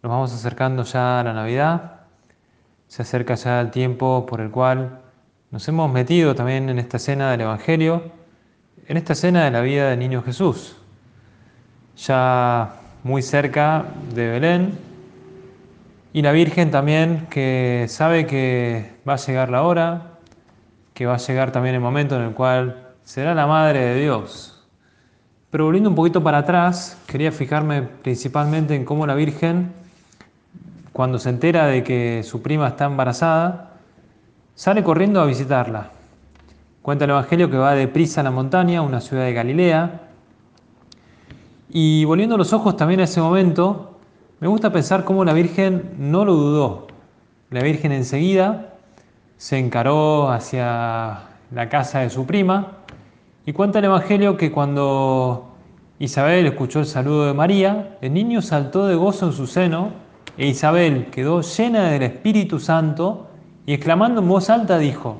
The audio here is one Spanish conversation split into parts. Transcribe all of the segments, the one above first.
Nos vamos acercando ya a la Navidad, se acerca ya el tiempo por el cual nos hemos metido también en esta escena del Evangelio, en esta escena de la vida del niño Jesús. Ya muy cerca de Belén, y la Virgen también que sabe que va a llegar la hora, que va a llegar también el momento en el cual será la Madre de Dios. Pero volviendo un poquito para atrás, quería fijarme principalmente en cómo la Virgen cuando se entera de que su prima está embarazada, sale corriendo a visitarla. Cuenta el Evangelio que va deprisa a la montaña, una ciudad de Galilea, y volviendo los ojos también a ese momento, me gusta pensar cómo la Virgen no lo dudó. La Virgen enseguida se encaró hacia la casa de su prima y cuenta el Evangelio que cuando Isabel escuchó el saludo de María, el niño saltó de gozo en su seno e Isabel quedó llena del Espíritu Santo y exclamando en voz alta dijo,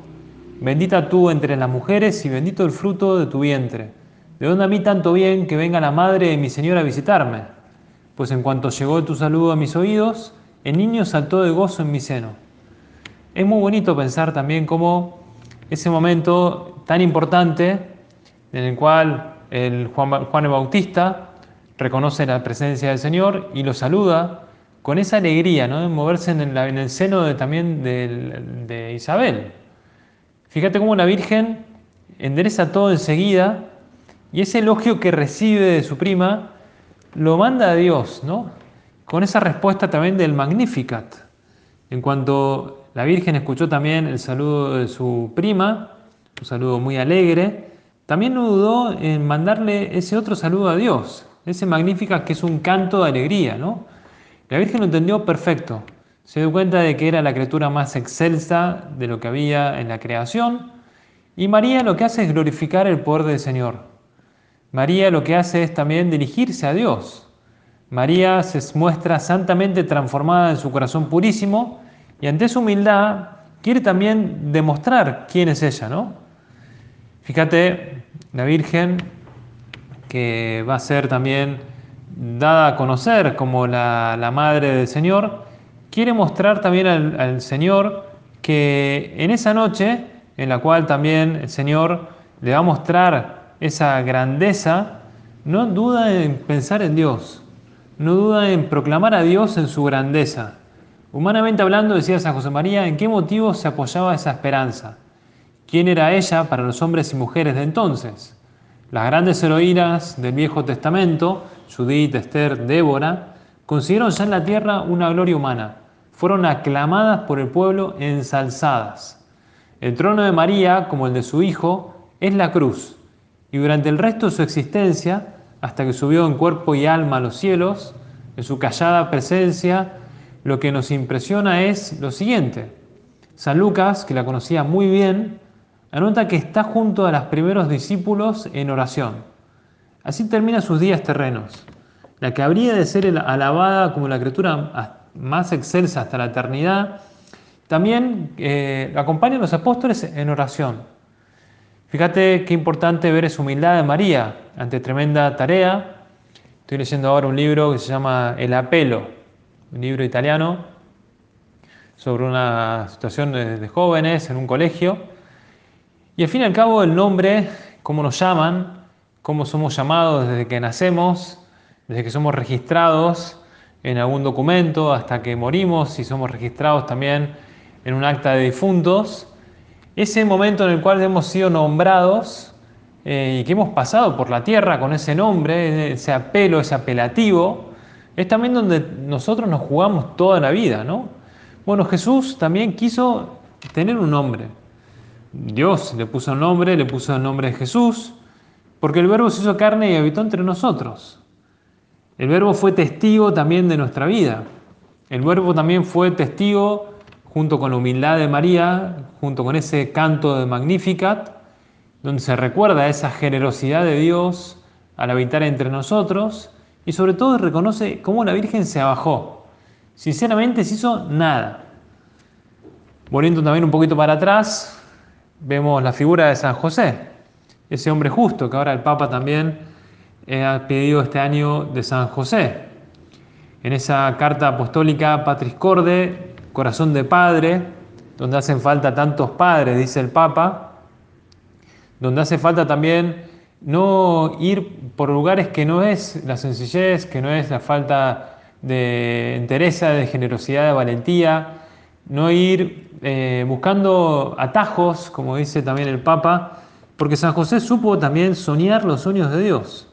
Bendita tú entre las mujeres y bendito el fruto de tu vientre. ¿De dónde a mí tanto bien que venga la madre de mi Señor a visitarme? Pues en cuanto llegó tu saludo a mis oídos, el niño saltó de gozo en mi seno. Es muy bonito pensar también cómo ese momento tan importante en el cual el Juan, Juan el Bautista reconoce la presencia del Señor y lo saluda con esa alegría, ¿no? de moverse en, el seno de, también de, Isabel. Fíjate cómo la Virgen endereza todo enseguida y ese elogio que recibe de su prima lo manda a Dios, ¿no? Con esa respuesta también del Magnificat. En cuanto la Virgen escuchó también el saludo de su prima, un saludo muy alegre, también no dudó en mandarle ese otro saludo a Dios, ese Magnificat que es un canto de alegría, ¿no? La Virgen lo entendió perfecto. Se dio cuenta de que era la criatura más excelsa de lo que había en la creación. Y María lo que hace es glorificar el poder del Señor. María lo que hace es también dirigirse a Dios. María se muestra santamente transformada en su corazón purísimo y ante su humildad quiere también demostrar quién es ella, ¿no? Fíjate, la Virgen que va a ser también dada a conocer como la, madre del Señor, quiere mostrar también al, Señor que en esa noche, en la cual también el Señor le va a mostrar esa grandeza, no duda en pensar en Dios, no duda en proclamar a Dios en su grandeza. Humanamente hablando, decía San José María, ¿en qué motivo se apoyaba esa esperanza? ¿Quién era ella para los hombres y mujeres de entonces? Las grandes heroínas del Viejo Testamento, Judith, Esther, Débora, consiguieron ya en la tierra una gloria humana. Fueron aclamadas por el pueblo, ensalzadas. El trono de María, como el de su hijo, es la cruz. Y durante el resto de su existencia, hasta que subió en cuerpo y alma a los cielos, en su callada presencia, lo que nos impresiona es lo siguiente. San Lucas, que la conocía muy bien, anota que está junto a los primeros discípulos en oración. Así termina sus días terrenos. La que habría de ser alabada como la criatura más excelsa hasta la eternidad, también eh, acompaña a los apóstoles en oración. Fíjate qué importante ver esa humildad de María ante tremenda tarea. Estoy leyendo ahora un libro que se llama El apelo, un libro italiano sobre una situación de jóvenes en un colegio y al fin y al cabo el nombre, cómo nos llaman, cómo somos llamados desde que nacemos, desde que somos registrados en algún documento hasta que morimos y somos registrados también en un acta de difuntos, ese momento en el cual hemos sido nombrados eh, y que hemos pasado por la tierra con ese nombre, ese apelo, ese apelativo, es también donde nosotros nos jugamos toda la vida, ¿no? Bueno, Jesús también quiso tener un nombre. Dios le puso un nombre, le puso el nombre de Jesús, porque el verbo se hizo carne y habitó entre nosotros. El verbo fue testigo también de nuestra vida. El verbo también fue testigo junto con la humildad de María, junto con ese canto de Magnificat, donde se recuerda esa generosidad de Dios al habitar entre nosotros y sobre todo reconoce cómo la Virgen se abajó. Sinceramente se hizo nada. Volviendo también un poquito para atrás, vemos la figura de San José, ese hombre justo que ahora el Papa también ha pedido este año de San José. En esa carta apostólica Patris Corde, corazón de padre, donde hacen falta tantos padres, dice el Papa, donde hace falta también no ir por lugares que no es la sencillez, que no es la falta de entereza, de generosidad, de valentía, no ir eh, buscando atajos, como dice también el Papa, porque San José supo también soñar los sueños de Dios,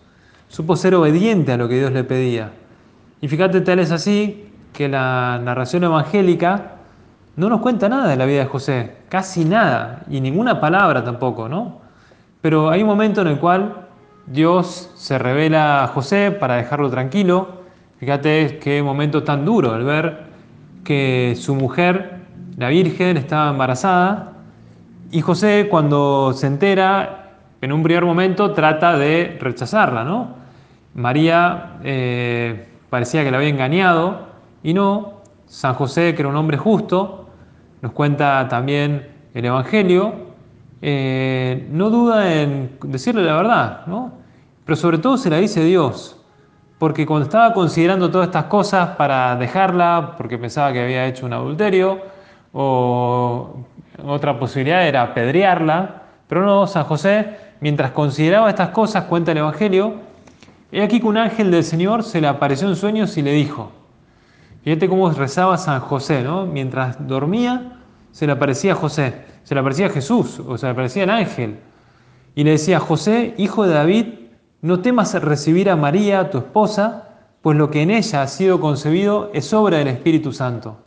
supo ser obediente a lo que Dios le pedía. Y fíjate, tal es así que la narración evangélica no nos cuenta nada de la vida de José, casi nada, y ninguna palabra tampoco, ¿no? Pero hay un momento en el cual Dios se revela a José para dejarlo tranquilo. Fíjate qué momento tan duro al ver que su mujer, la Virgen, estaba embarazada y José cuando se entera, en un primer momento trata de rechazarla, ¿no? María eh, parecía que la había engañado y no. San José, que era un hombre justo, nos cuenta también el Evangelio, eh, no duda en decirle la verdad, ¿no? Pero sobre todo se la dice Dios, porque cuando estaba considerando todas estas cosas para dejarla, porque pensaba que había hecho un adulterio, o otra posibilidad era apedrearla, pero no, San José, mientras consideraba estas cosas, cuenta el Evangelio, he aquí que un ángel del Señor se le apareció en sueños y le dijo, fíjate cómo rezaba San José, ¿no? Mientras dormía, se le aparecía José se le aparecía Jesús o se le aparecía el ángel y le decía, José, hijo de David, no temas recibir a María, tu esposa, pues lo que en ella ha sido concebido es obra del Espíritu Santo.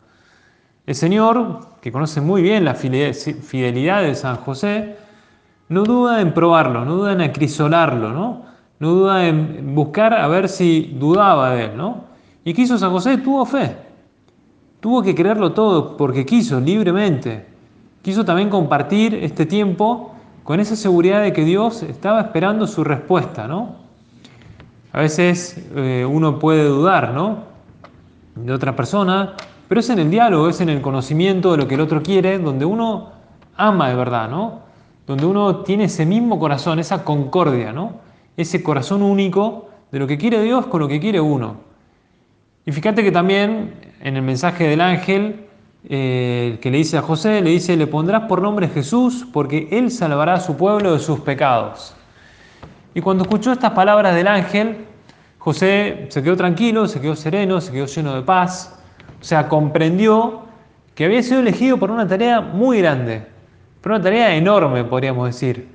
El Señor, que conoce muy bien la fidelidad de San José, no duda en probarlo, no duda en acrisolarlo, ¿no? no duda en buscar a ver si dudaba de él. ¿no? ¿Y quiso San José? Tuvo fe. Tuvo que creerlo todo porque quiso libremente quiso también compartir este tiempo con esa seguridad de que Dios estaba esperando su respuesta, ¿no? A veces eh, uno puede dudar, ¿no? De otra persona, pero es en el diálogo, es en el conocimiento de lo que el otro quiere, donde uno ama de verdad, ¿no? Donde uno tiene ese mismo corazón, esa concordia, ¿no? Ese corazón único de lo que quiere Dios con lo que quiere uno. Y fíjate que también en el mensaje del ángel eh, que le dice a José, le dice, le pondrás por nombre Jesús porque él salvará a su pueblo de sus pecados. Y cuando escuchó estas palabras del ángel, José se quedó tranquilo, se quedó sereno, se quedó lleno de paz, o sea, comprendió que había sido elegido por una tarea muy grande, por una tarea enorme, podríamos decir.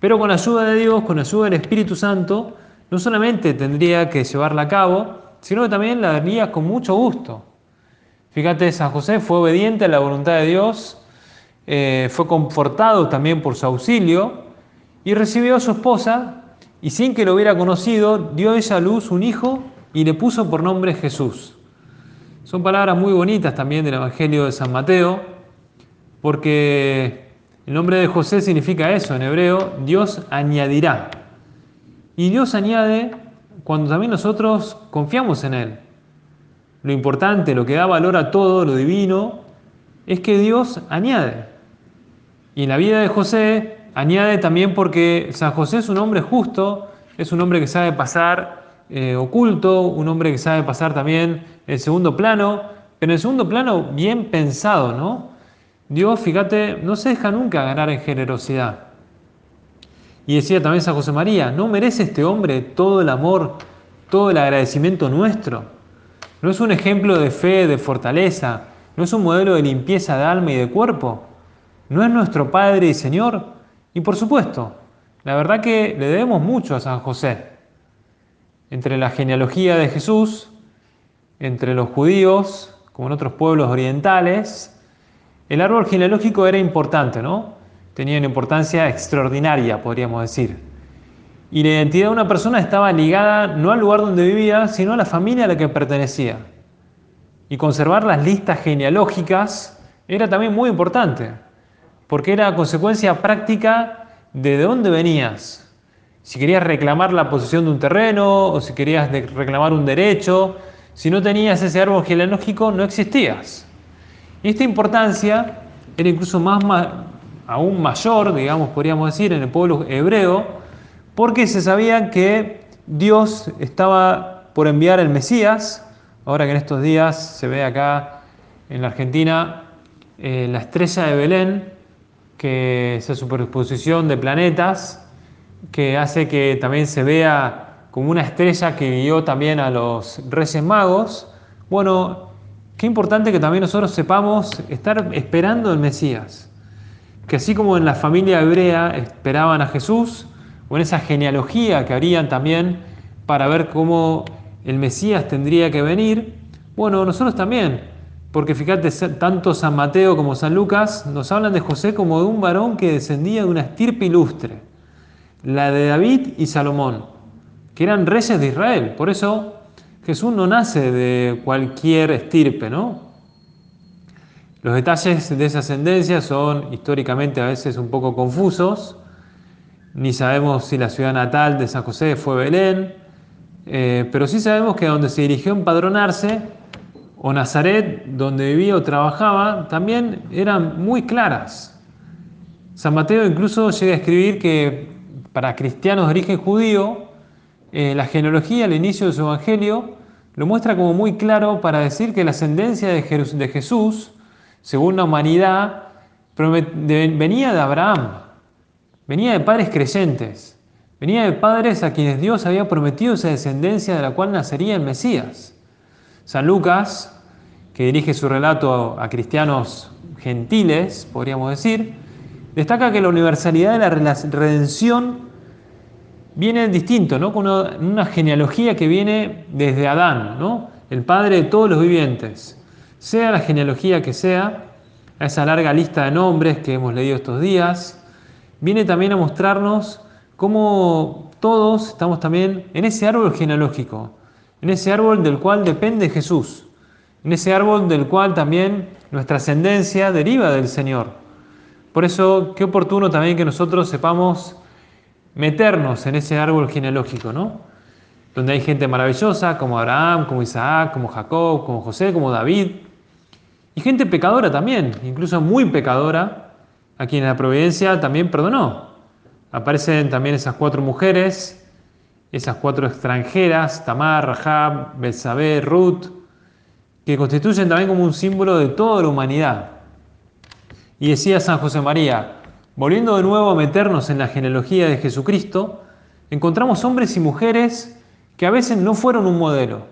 Pero con la ayuda de Dios, con la ayuda del Espíritu Santo, no solamente tendría que llevarla a cabo, sino que también la haría con mucho gusto. Fíjate, San José fue obediente a la voluntad de Dios, eh, fue confortado también por su auxilio y recibió a su esposa y sin que lo hubiera conocido, dio ella a luz un hijo y le puso por nombre Jesús. Son palabras muy bonitas también del Evangelio de San Mateo, porque el nombre de José significa eso en hebreo, Dios añadirá. Y Dios añade cuando también nosotros confiamos en Él lo importante, lo que da valor a todo, lo divino, es que Dios añade. Y en la vida de José añade también porque San José es un hombre justo, es un hombre que sabe pasar eh, oculto, un hombre que sabe pasar también el segundo plano, pero en el segundo plano bien pensado, ¿no? Dios, fíjate, no se deja nunca ganar en generosidad. Y decía también San José María, ¿no merece este hombre todo el amor, todo el agradecimiento nuestro? No es un ejemplo de fe, de fortaleza, no es un modelo de limpieza de alma y de cuerpo. No es nuestro Padre y Señor. Y por supuesto, la verdad que le debemos mucho a San José. Entre la genealogía de Jesús, entre los judíos, como en otros pueblos orientales, el árbol genealógico era importante, ¿no? Tenía una importancia extraordinaria, podríamos decir y la identidad de una persona estaba ligada no al lugar donde vivía, sino a la familia a la que pertenecía. y conservar las listas genealógicas era también muy importante, porque era consecuencia práctica de dónde venías. Si querías reclamar la posesión de un terreno o si querías reclamar un derecho, si no tenías ese árbol genealógico no existías. Y esta importancia era incluso más, aún mayor, digamos, podríamos decir, en el pueblo hebreo, porque se sabía que Dios estaba por enviar el Mesías, ahora que en estos días se ve acá en la Argentina eh, la estrella de Belén, que esa superposición de planetas, que hace que también se vea como una estrella que guió también a los Reyes Magos. Bueno, qué importante que también nosotros sepamos estar esperando el Mesías. Que así como en la familia hebrea esperaban a Jesús, o en esa genealogía que harían también para ver cómo el Mesías tendría que venir, bueno, nosotros también porque fíjate, tanto San Mateo como San Lucas nos hablan de José como de un varón que descendía de una estirpe ilustre, la de David y Salomón, que eran reyes de Israel. Por eso Jesús no nace de cualquier estirpe, ¿no? Los detalles de esa ascendencia son históricamente a veces un poco confusos. Ni sabemos si la ciudad natal de San José fue Belén, eh, pero sí sabemos que donde se dirigió a empadronarse o Nazaret, donde vivía o trabajaba, también eran muy claras. San Mateo incluso llega a escribir que para cristianos de origen judío, eh, la genealogía al inicio de su evangelio lo muestra como muy claro para decir que la ascendencia de Jesús, según la humanidad, venía de Abraham, venía de padres creyentes, venía de padres a quienes Dios había prometido esa descendencia de la cual nacería el Mesías. San Lucas que dirige su relato a cristianos gentiles, podríamos decir, destaca que la universalidad de la redención viene distinto, ¿no? con una, genealogía que viene desde Adán, ¿no? el padre de todos los vivientes. Sea la genealogía que sea, a esa larga lista de nombres que hemos leído estos días, viene también a mostrarnos cómo todos estamos también en ese árbol genealógico, en ese árbol del cual depende Jesús en ese árbol del cual también nuestra ascendencia deriva del Señor. Por eso, qué oportuno también que nosotros sepamos meternos en ese árbol genealógico, ¿no? Donde hay gente maravillosa como Abraham, como Isaac, como Jacob, como José, como David. Y gente pecadora también, incluso muy pecadora, a quien la providencia también perdonó. Aparecen también esas cuatro mujeres, esas cuatro extranjeras, Tamar, Rahab, Belsabé, Ruth, que constituyen también como un símbolo de toda la humanidad. Y decía San José María, volviendo de nuevo a meternos en la genealogía de Jesucristo, encontramos hombres y mujeres que a veces no fueron un modelo.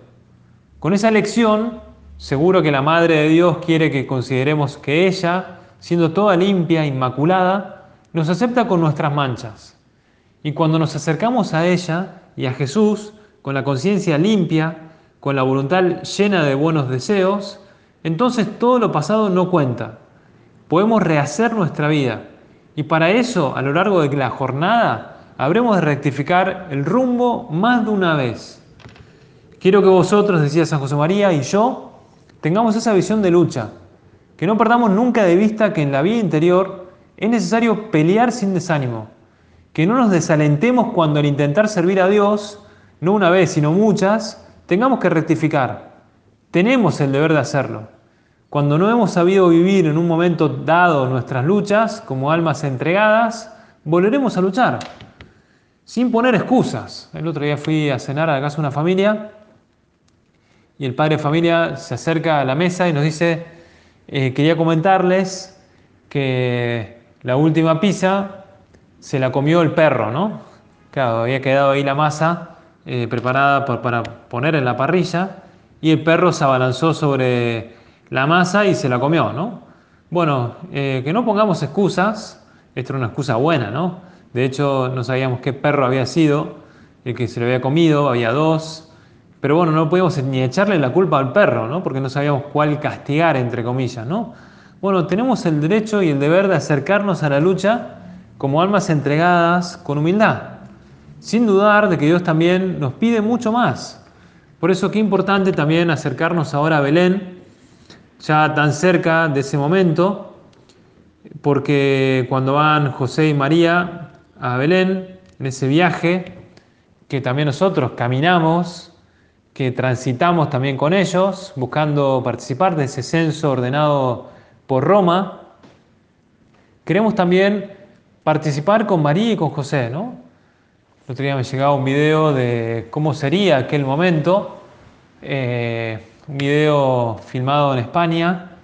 Con esa lección, seguro que la Madre de Dios quiere que consideremos que ella, siendo toda limpia, inmaculada, nos acepta con nuestras manchas. Y cuando nos acercamos a ella y a Jesús, con la conciencia limpia, con la voluntad llena de buenos deseos, entonces todo lo pasado no cuenta. Podemos rehacer nuestra vida y para eso a lo largo de la jornada habremos de rectificar el rumbo más de una vez. Quiero que vosotros, decía San José María, y yo, tengamos esa visión de lucha, que no perdamos nunca de vista que en la vida interior es necesario pelear sin desánimo, que no nos desalentemos cuando al intentar servir a Dios, no una vez, sino muchas, tengamos que rectificar. Tenemos el deber de hacerlo. Cuando no hemos sabido vivir en un momento dado nuestras luchas como almas entregadas, volveremos a luchar, sin poner excusas. El otro día fui a cenar a casa de una familia y el padre de familia se acerca a la mesa y nos dice, eh, quería comentarles que la última pizza se la comió el perro, ¿no? Claro, había quedado ahí la masa eh, preparada para poner en la parrilla y el perro se abalanzó sobre la masa y se la comió, ¿no? Bueno, eh, que no pongamos excusas, esto era una excusa buena, ¿no? De hecho, no sabíamos qué perro había sido el que se lo había comido, había dos, pero bueno, no podíamos ni echarle la culpa al perro, ¿no? Porque no sabíamos cuál castigar, entre comillas, ¿no? Bueno, tenemos el derecho y el deber de acercarnos a la lucha como almas entregadas con humildad sin dudar de que Dios también nos pide mucho más. Por eso qué importante también acercarnos ahora a Belén ya tan cerca de ese momento, porque cuando van José y María a Belén, en ese viaje que también nosotros caminamos, que transitamos también con ellos, buscando participar de ese censo ordenado por Roma, queremos también participar con María y con José, ¿no? El otro día me llegaba un video de cómo sería aquel momento, eh, un video filmado en España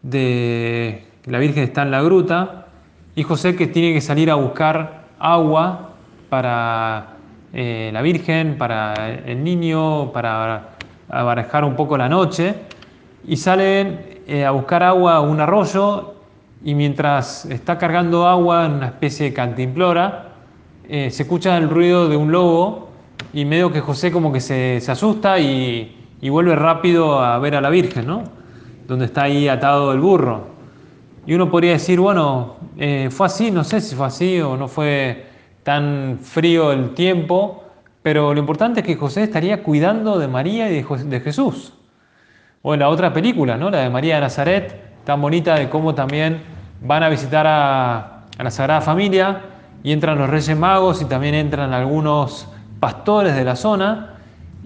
de la Virgen está en la gruta y José que tiene que salir a buscar agua para eh, la Virgen, para el niño, para abarajar un poco la noche y salen eh, a buscar agua a un arroyo y mientras está cargando agua en una especie de cantimplora, eh, se escucha el ruido de un lobo y medio que José como que se, asusta y, vuelve rápido a ver a la Virgen, ¿no? Donde está ahí atado el burro. Y uno podría decir, bueno, fue así, no sé si fue así o no fue tan frío el tiempo, pero lo importante es que José estaría cuidando de María y de, Jesús. O en la otra película, ¿no? La de María de Nazaret, tan bonita de cómo también van a visitar a, a la Sagrada Familia y entran los Reyes Magos y también entran algunos pastores de la zona.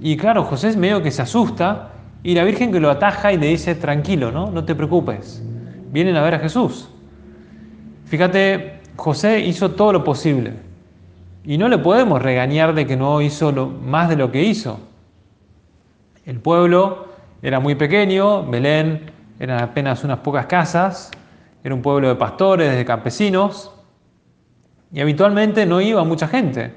Y claro, José es medio que se asusta y la Virgen que lo ataja y le dice, tranquilo, ¿no? No te preocupes, vienen a ver a Jesús. Fíjate, José hizo todo lo posible y no le podemos regañar de que no hizo lo, más de lo que hizo. El pueblo era muy pequeño, Belén eran apenas unas pocas casas, era un pueblo de pastores, de campesinos, y habitualmente no iba mucha gente.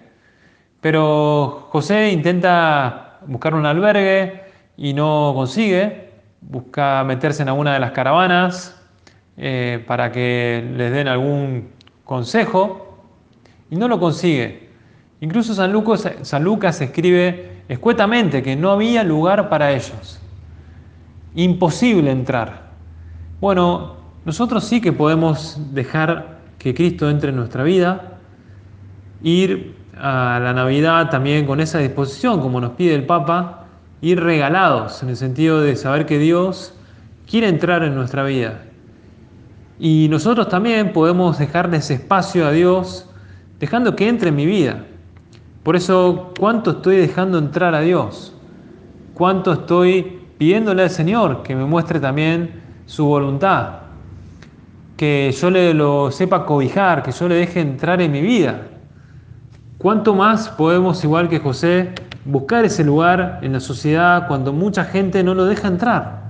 Pero José intenta buscar un albergue y no consigue. Busca meterse en alguna de las caravanas eh, para que les den algún consejo y no lo consigue. Incluso San Lucas, escribe escuetamente que no había lugar para ellos. Imposible entrar. Bueno, nosotros sí que podemos dejar que Cristo entre en nuestra vida, ir a la Navidad también con esa disposición, como nos pide el Papa, ir regalados, en el sentido de saber que Dios quiere entrar en nuestra vida. Y nosotros también podemos dejarle ese espacio a Dios, dejando que entre en mi vida. Por eso, ¿cuánto estoy dejando entrar a Dios? ¿Cuánto estoy pidiéndole al Señor que me muestre también su voluntad? que yo le lo sepa cobijar, que yo le deje entrar en mi vida. ¿Cuánto más podemos, igual que José, buscar ese lugar en la sociedad cuando mucha gente no lo deja entrar?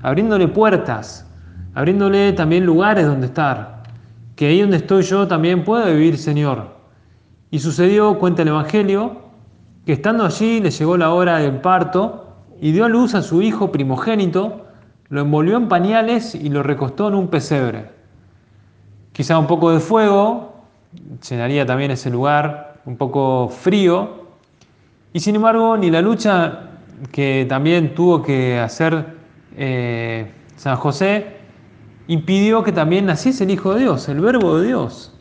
Abriéndole puertas, abriéndole también lugares donde estar. Que ahí donde estoy yo también pueda vivir, Señor. Y sucedió, cuenta el Evangelio, que estando allí le llegó la hora del parto y dio a luz a su hijo primogénito, lo envolvió en pañales y lo recostó en un pesebre. Quizá un poco de fuego, llenaría también ese lugar, un poco frío. Y sin embargo, ni la lucha que también tuvo que hacer eh, San José impidió que también naciese el Hijo de Dios, el Verbo de Dios.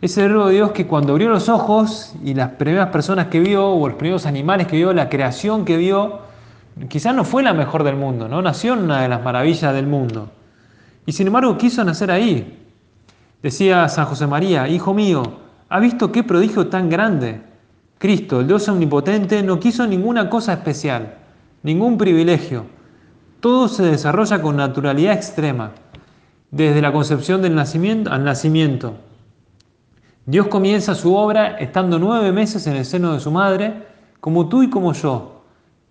Ese Verbo de Dios que cuando abrió los ojos y las primeras personas que vio, o los primeros animales que vio, la creación que vio, quizás no fue la mejor del mundo, no nació en una de las maravillas del mundo. Y sin embargo quiso nacer ahí, Decía San José María, Hijo mío, ¿ha visto qué prodigio tan grande? Cristo, el Dios omnipotente, no quiso ninguna cosa especial, ningún privilegio. Todo se desarrolla con naturalidad extrema, desde la concepción del nacimiento al nacimiento. Dios comienza su obra estando nueve meses en el seno de su madre, como tú y como yo.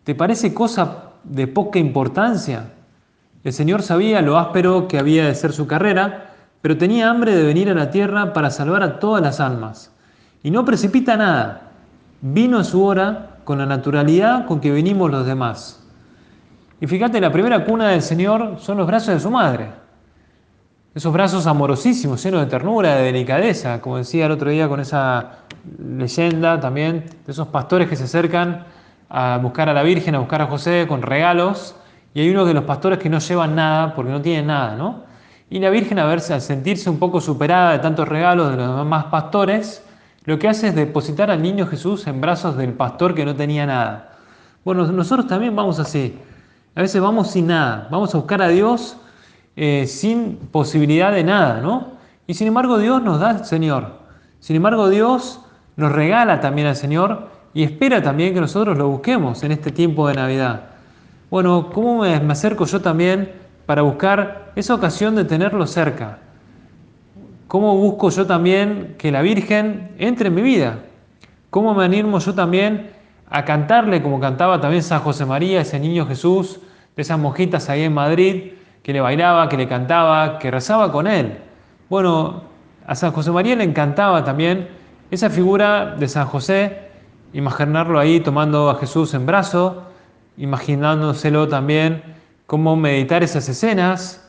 ¿Te parece cosa de poca importancia? El Señor sabía lo áspero que había de ser su carrera, pero tenía hambre de venir a la tierra para salvar a todas las almas. Y no precipita nada. Vino a su hora con la naturalidad con que venimos los demás. Y fíjate, la primera cuna del Señor son los brazos de su madre. Esos brazos amorosísimos, llenos de ternura, de delicadeza, como decía el otro día con esa leyenda también, de esos pastores que se acercan a buscar a la Virgen, a buscar a José con regalos, y hay uno de los pastores que no llevan nada porque no tienen nada, ¿no? Y la Virgen, a verse, al sentirse un poco superada de tantos regalos de los demás pastores, lo que hace es depositar al niño Jesús en brazos del pastor que no tenía nada. Bueno, nosotros también vamos así. A veces vamos sin nada, vamos a buscar a Dios eh, sin posibilidad de nada, ¿no? Y sin embargo Dios nos da al Señor. Sin embargo Dios nos regala también al Señor y espera también que nosotros lo busquemos en este tiempo de Navidad. Bueno, ¿cómo me, acerco yo también para buscar esa ocasión de tenerlo cerca? ¿Cómo busco yo también que la Virgen entre en mi vida? ¿Cómo me animo yo también a cantarle como cantaba también San José María, ese niño Jesús, de esas mojitas ahí en Madrid, que le bailaba, que le cantaba, que rezaba con él? Bueno, a San José María le encantaba también esa figura de San José, imaginarlo ahí tomando a Jesús en brazo, imaginándoselo también cómo meditar esas escenas.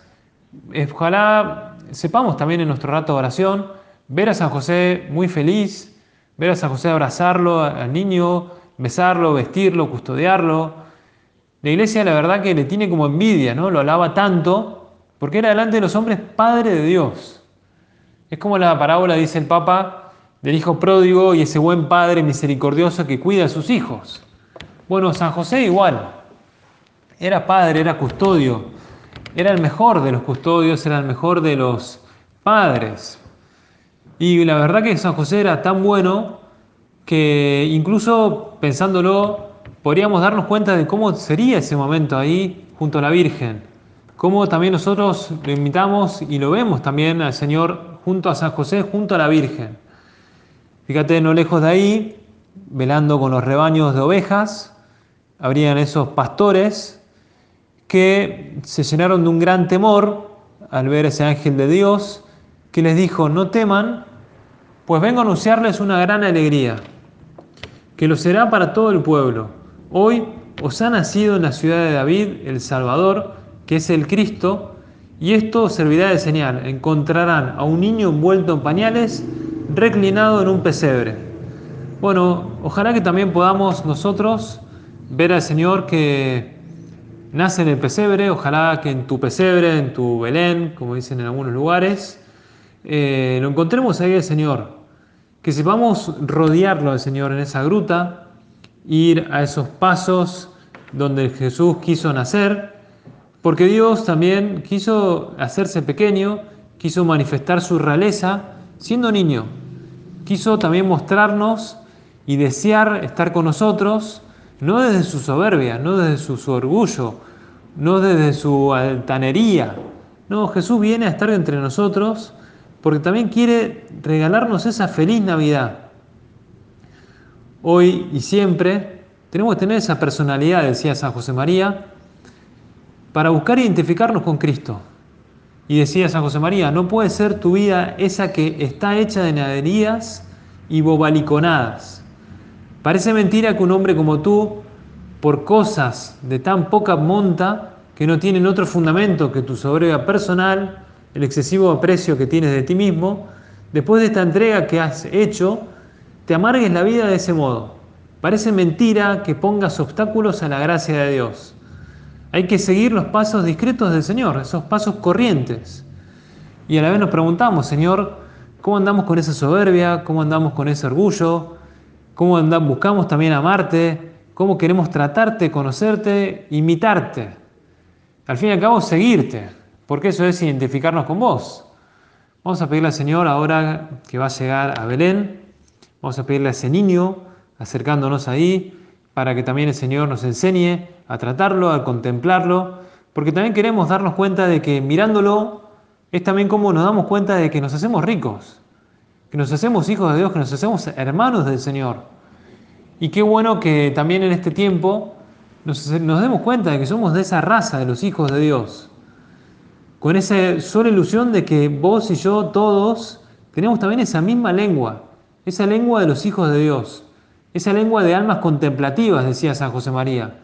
Ojalá sepamos también en nuestro rato de oración ver a San José muy feliz, ver a San José abrazarlo al niño, besarlo, vestirlo, custodiarlo. La iglesia la verdad que le tiene como envidia, ¿no? Lo alaba tanto porque era delante de los hombres Padre de Dios. Es como la parábola, dice el Papa, del hijo pródigo y ese buen padre misericordioso que cuida a sus hijos. Bueno, San José igual. Era padre, era custodio, era el mejor de los custodios, era el mejor de los padres. Y la verdad que San José era tan bueno que incluso pensándolo, podríamos darnos cuenta de cómo sería ese momento ahí junto a la Virgen. Cómo también nosotros lo invitamos y lo vemos también al Señor junto a San José, junto a la Virgen. Fíjate, no lejos de ahí, velando con los rebaños de ovejas, habrían esos pastores que se llenaron de un gran temor al ver ese ángel de Dios que les dijo, no teman, pues vengo a anunciarles una gran alegría, que lo será para todo el pueblo. Hoy os ha nacido en la ciudad de David el Salvador, que es el Cristo, y esto servirá de señal. Encontrarán a un niño envuelto en pañales, reclinado en un pesebre. Bueno, ojalá que también podamos nosotros ver al Señor que nace en el pesebre, ojalá que en tu pesebre, en tu Belén, como dicen en algunos lugares, eh, lo encontremos ahí el Señor, que sepamos rodearlo al Señor en esa gruta, ir a esos pasos donde Jesús quiso nacer, porque Dios también quiso hacerse pequeño, quiso manifestar su realeza siendo niño, quiso también mostrarnos y desear estar con nosotros, no desde su soberbia, no desde su, orgullo, no desde su altanería. No, Jesús viene a estar entre nosotros porque también quiere regalarnos esa feliz Navidad. Hoy y siempre tenemos que tener esa personalidad, decía San José María, para buscar identificarnos con Cristo. Y decía San José María, no puede ser tu vida esa que está hecha de naderías y bobaliconadas. Parece mentira que un hombre como tú, por cosas de tan poca monta, que no tienen otro fundamento que tu soberbia personal, el excesivo aprecio que tienes de ti mismo, después de esta entrega que has hecho, te amargues la vida de ese modo. Parece mentira que pongas obstáculos a la gracia de Dios. Hay que seguir los pasos discretos del Señor, esos pasos corrientes. Y a la vez nos preguntamos, Señor, ¿cómo andamos con esa soberbia? ¿Cómo andamos con ese orgullo? ¿Cómo andamos, buscamos también amarte? ¿Cómo queremos tratarte, conocerte, imitarte? Al fin y al cabo, seguirte, porque eso es identificarnos con vos. Vamos a pedirle al Señor ahora que va a llegar a Belén, vamos a pedirle a ese niño, acercándonos ahí, para que también el Señor nos enseñe a tratarlo, a contemplarlo, porque también queremos darnos cuenta de que mirándolo es también como nos damos cuenta de que nos hacemos ricos, que nos hacemos hijos de Dios, que nos hacemos hermanos del Señor. Y qué bueno que también en este tiempo nos, nos demos cuenta de que somos de esa raza de los hijos de Dios, con esa sola ilusión de que vos y yo todos tenemos también esa misma lengua, esa lengua de los hijos de Dios. Esa lengua de almas contemplativas, decía San José María.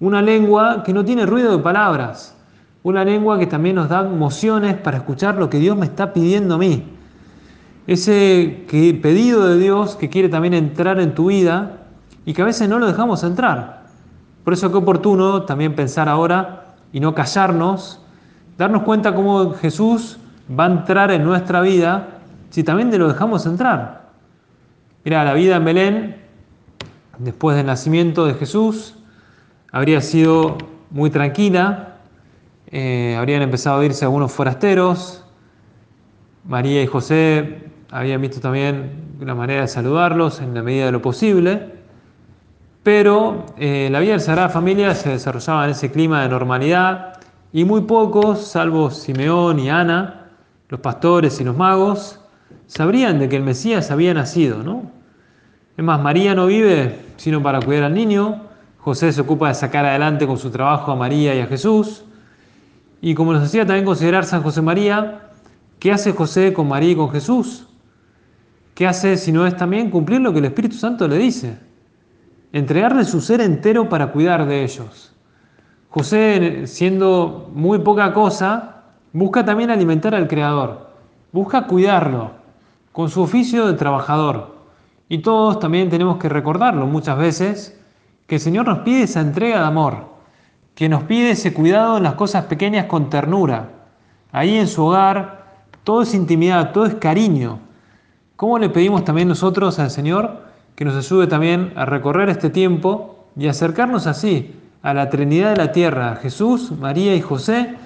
Una lengua que no tiene ruido de palabras. Una lengua que también nos da emociones para escuchar lo que Dios me está pidiendo a mí. Ese pedido de Dios que quiere también entrar en tu vida y que a veces no lo dejamos entrar. Por eso qué oportuno también pensar ahora y no callarnos, darnos cuenta cómo Jesús va a entrar en nuestra vida si también te lo dejamos entrar. Mira, la vida en Belén después del nacimiento de Jesús, habría sido muy tranquila. Eh, habrían empezado a irse algunos forasteros. María y José habían visto también una manera de saludarlos en la medida de lo posible. Pero eh, la vida de la Sagrada Familia se desarrollaba en ese clima de normalidad y muy pocos, salvo Simeón y Ana, los pastores y los magos, sabrían de que el Mesías había nacido, ¿no? Es más, María no vive sino para cuidar al niño, José se ocupa de sacar adelante con su trabajo a María y a Jesús, y como nos hacía también considerar San José María, ¿qué hace José con María y con Jesús? ¿Qué hace si no es también cumplir lo que el Espíritu Santo le dice? Entregarle su ser entero para cuidar de ellos. José, siendo muy poca cosa, busca también alimentar al Creador, busca cuidarlo con su oficio de trabajador. Y todos también tenemos que recordarlo muchas veces, que el Señor nos pide esa entrega de amor, que nos pide ese cuidado en las cosas pequeñas con ternura. Ahí en su hogar, todo es intimidad, todo es cariño. ¿Cómo le pedimos también nosotros al Señor que nos ayude también a recorrer este tiempo y acercarnos así a la Trinidad de la Tierra, Jesús, María y José,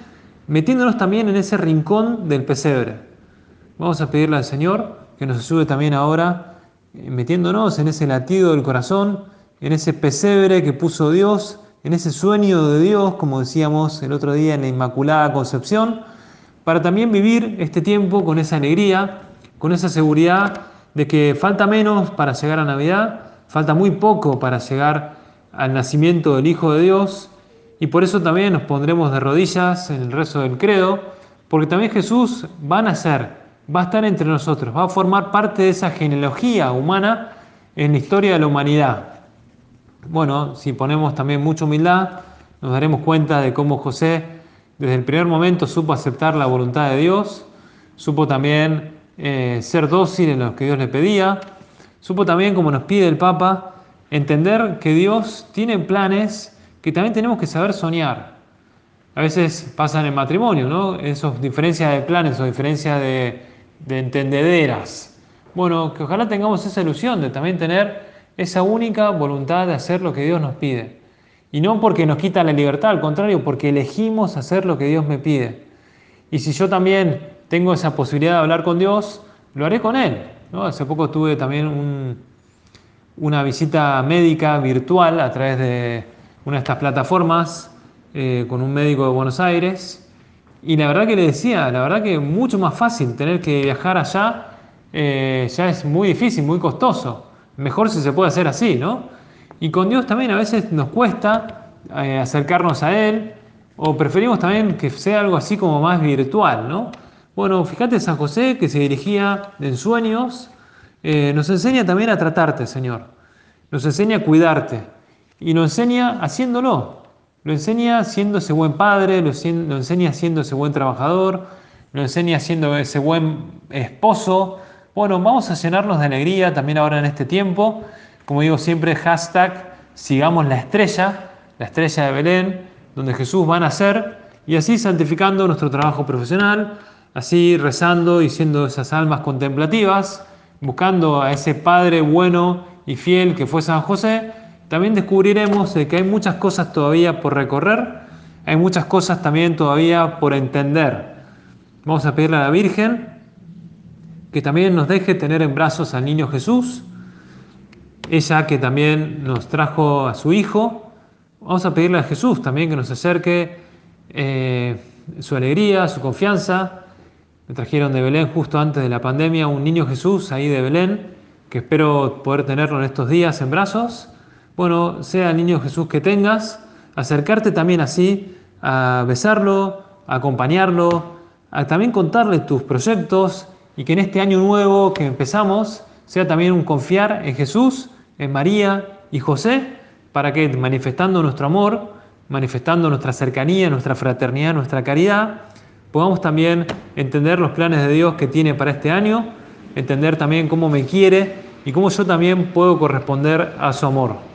metiéndonos también en ese rincón del pesebre? Vamos a pedirle al Señor que nos ayude también ahora metiéndonos en ese latido del corazón, en ese pesebre que puso Dios, en ese sueño de Dios, como decíamos el otro día en la Inmaculada Concepción, para también vivir este tiempo con esa alegría, con esa seguridad de que falta menos para llegar a Navidad, falta muy poco para llegar al nacimiento del Hijo de Dios, y por eso también nos pondremos de rodillas en el rezo del credo, porque también Jesús va a nacer va a estar entre nosotros, va a formar parte de esa genealogía humana en la historia de la humanidad. Bueno, si ponemos también mucha humildad, nos daremos cuenta de cómo José desde el primer momento supo aceptar la voluntad de Dios, supo también eh, ser dócil en lo que Dios le pedía, supo también, como nos pide el Papa, entender que Dios tiene planes que también tenemos que saber soñar. A veces pasan en matrimonio, ¿no? Esas diferencias de planes o diferencias de, de entendederas. Bueno, que ojalá tengamos esa ilusión de también tener esa única voluntad de hacer lo que Dios nos pide. Y no porque nos quita la libertad, al contrario, porque elegimos hacer lo que Dios me pide. Y si yo también tengo esa posibilidad de hablar con Dios, lo haré con Él. ¿no? Hace poco tuve también una visita médica virtual a través de una de estas plataformas eh, con un médico de Buenos Aires y la verdad que le decía, la verdad que mucho más fácil tener que viajar allá, eh, ya es muy difícil, muy costoso. Mejor si se puede hacer así, ¿no? Y con Dios también a veces nos cuesta eh, acercarnos a Él, o preferimos también que sea algo así como más virtual, ¿no? Bueno, fíjate San José que se dirigía en sueños, eh, nos enseña también a tratarte, Señor. Nos enseña a cuidarte y nos enseña haciéndolo. Lo enseña siendo ese buen padre, lo, enseña siendo ese buen trabajador, lo enseña siendo ese buen esposo. Bueno, vamos a llenarnos de alegría también ahora en este tiempo. Como digo siempre, hashtag sigamos la estrella, la estrella de Belén, donde Jesús va a nacer y así santificando nuestro trabajo profesional, así rezando y siendo esas almas contemplativas, buscando a ese Padre bueno y fiel que fue San José también descubriremos que hay muchas cosas todavía por recorrer, hay muchas cosas también todavía por entender. Vamos a pedirle a la Virgen que también nos deje tener en brazos al niño Jesús, ella que también nos trajo a su Hijo. Vamos a pedirle a Jesús también que nos acerque eh, su alegría, su confianza. Me trajeron de Belén justo antes de la pandemia un niño Jesús ahí de Belén, que espero poder tenerlo en estos días en brazos bueno, sea el niño Jesús que tengas, acercarte también así a besarlo, a acompañarlo, a también contarle tus proyectos y que en este año nuevo que empezamos sea también un confiar en Jesús, en María y José, para que manifestando nuestro amor, manifestando nuestra cercanía, nuestra fraternidad, nuestra caridad, podamos también entender los planes de Dios que tiene para este año, entender también cómo me quiere y cómo yo también puedo corresponder a su amor.